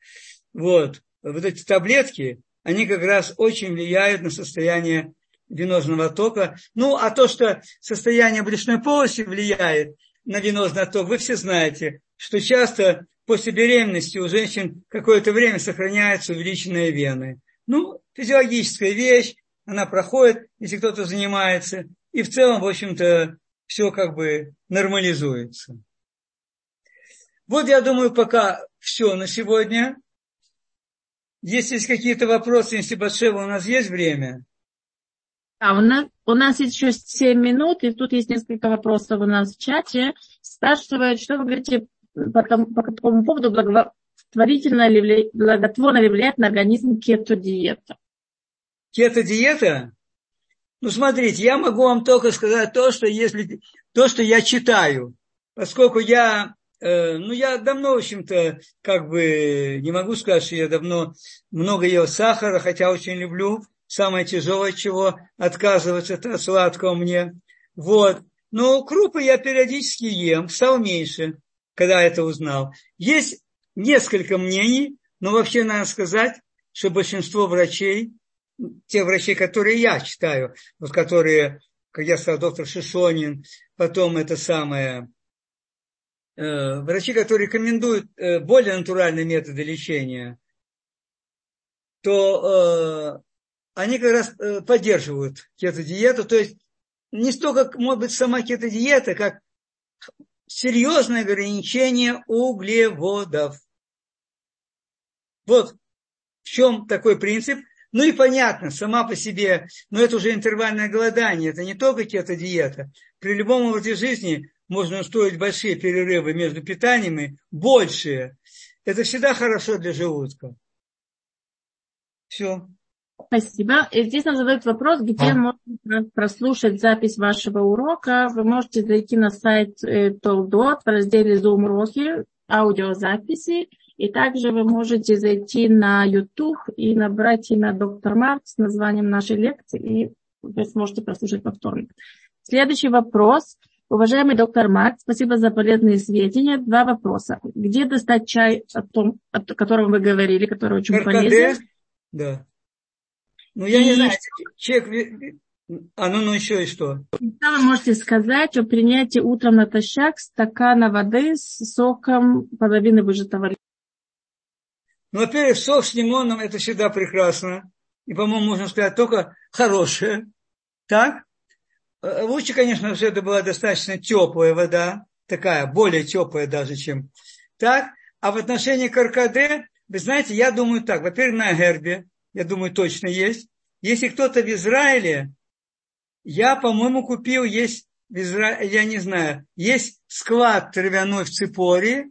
вот, вот эти таблетки, они как раз очень влияют на состояние венозного тока. Ну, а то, что состояние брюшной полости влияет на венозный отток, вы все знаете, что часто после беременности у женщин какое-то время сохраняются увеличенные вены. Ну, физиологическая вещь, она проходит, если кто-то занимается, и в целом, в общем-то, все как бы нормализуется. Вот, я думаю, пока все на сегодня. Если есть какие-то вопросы, если Батшева, у нас есть время? А у нас, у нас еще 7 минут, и тут есть несколько вопросов у нас в чате. Спрашивают, что вы говорите по, тому, по какому поводу благотворительно ли, благотворно ли влияет на организм кето-диета? Кето-диета? Ну, смотрите, я могу вам только сказать то, что если то, что я читаю, поскольку я, э, ну, я давно, в общем-то, как бы не могу сказать, что я давно много ел сахара, хотя очень люблю. Самое тяжелое, чего отказываться, это сладкого мне. Вот. Но крупы я периодически ем, стал меньше когда это узнал. Есть несколько мнений, но вообще надо сказать, что большинство врачей, те врачи, которые я читаю, вот которые, как я сказал, доктор Шишонин, потом это самое, э, врачи, которые рекомендуют э, более натуральные методы лечения, то э, они как раз э, поддерживают кето-диету. То есть не столько, может быть, сама кето-диета, как серьезное ограничение углеводов. Вот в чем такой принцип. Ну и понятно, сама по себе, но это уже интервальное голодание, это не только кето-диета. При любом образе жизни можно устроить большие перерывы между питаниями, большие. Это всегда хорошо для желудка. Все. Спасибо. И здесь нам задают вопрос, где а? можно прослушать запись вашего урока. Вы можете зайти на сайт Толдот в разделе Zoom уроки, аудиозаписи. И также вы можете зайти на YouTube и набрать имя доктор Марк с названием нашей лекции, и вы сможете прослушать повторно. Следующий вопрос. Уважаемый доктор Марк, спасибо за полезные сведения. Два вопроса. Где достать чай, о, том, о котором вы говорили, который очень Каркаде? полезен? Да. Ну, я и... не знаю, человек... А ну, ну еще и что? Что вы можете сказать о принятии утром натощак стакана воды с соком половины выжатого лимона? Ну, во-первых, сок с лимоном – это всегда прекрасно. И, по-моему, можно сказать, только хорошее. Так? Э, лучше, конечно, что это была достаточно теплая вода, такая, более теплая даже, чем так. А в отношении каркаде, вы знаете, я думаю так. Во-первых, на гербе я думаю, точно есть. Если кто-то в Израиле Я, по-моему, купил, есть, я не знаю, есть склад травяной в Ципоре,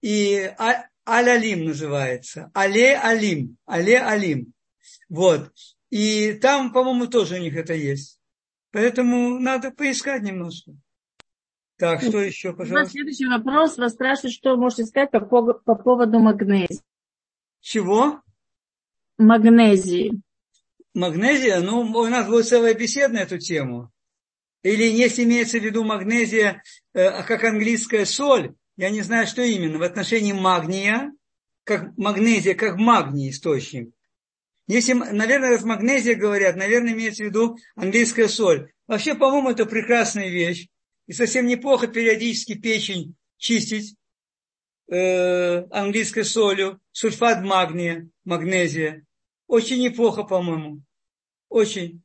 и а, Аль-Алим называется. Але-Алим. Але-Алим. Вот. И там, по-моему, тоже у них это есть. Поэтому надо поискать немножко. Так, что еще, пожалуйста? Следующий вопрос. Вас спрашивают, что можете сказать по, по поводу магнезии. Чего? Магнезии. Магнезия? Ну, у нас будет целая беседа на эту тему. Или если имеется в виду магнезия, э, как английская соль, я не знаю, что именно, в отношении магния, как магнезия, как магний источник. Если, наверное, раз магнезия говорят, наверное, имеется в виду английская соль. Вообще, по-моему, это прекрасная вещь. И совсем неплохо периодически печень чистить э, английской солью, сульфат магния, магнезия. Очень неплохо, по-моему. Очень.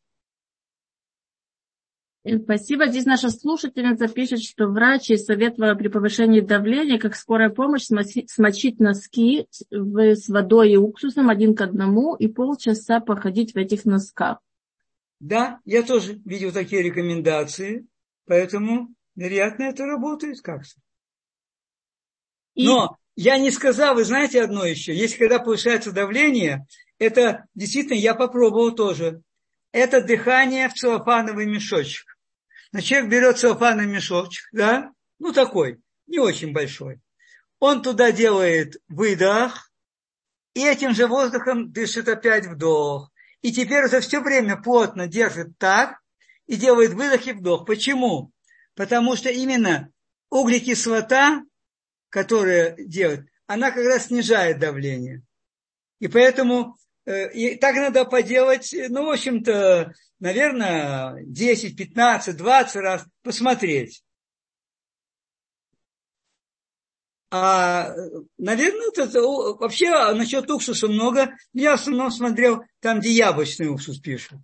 Спасибо. Здесь наша слушательница пишет, что врачи советовали при повышении давления, как скорая помощь, смочить носки с водой и уксусом один к одному и полчаса походить в этих носках. Да, я тоже видел такие рекомендации, поэтому, вероятно, это работает как-то. И... Но я не сказал, вы знаете одно еще, если когда повышается давление, это действительно я попробовал тоже. Это дыхание в целлофановый мешочек. Значит, человек берет целлофановый мешочек, да, ну такой, не очень большой. Он туда делает выдох, и этим же воздухом дышит опять вдох. И теперь это все время плотно держит так и делает выдох и вдох. Почему? Потому что именно углекислота, которая делает, она как раз снижает давление. И поэтому и так надо поделать, ну, в общем-то, наверное, 10, 15, 20 раз посмотреть. А, наверное, это, вообще насчет уксуса много. Я в основном смотрел там, где яблочный уксус пишут.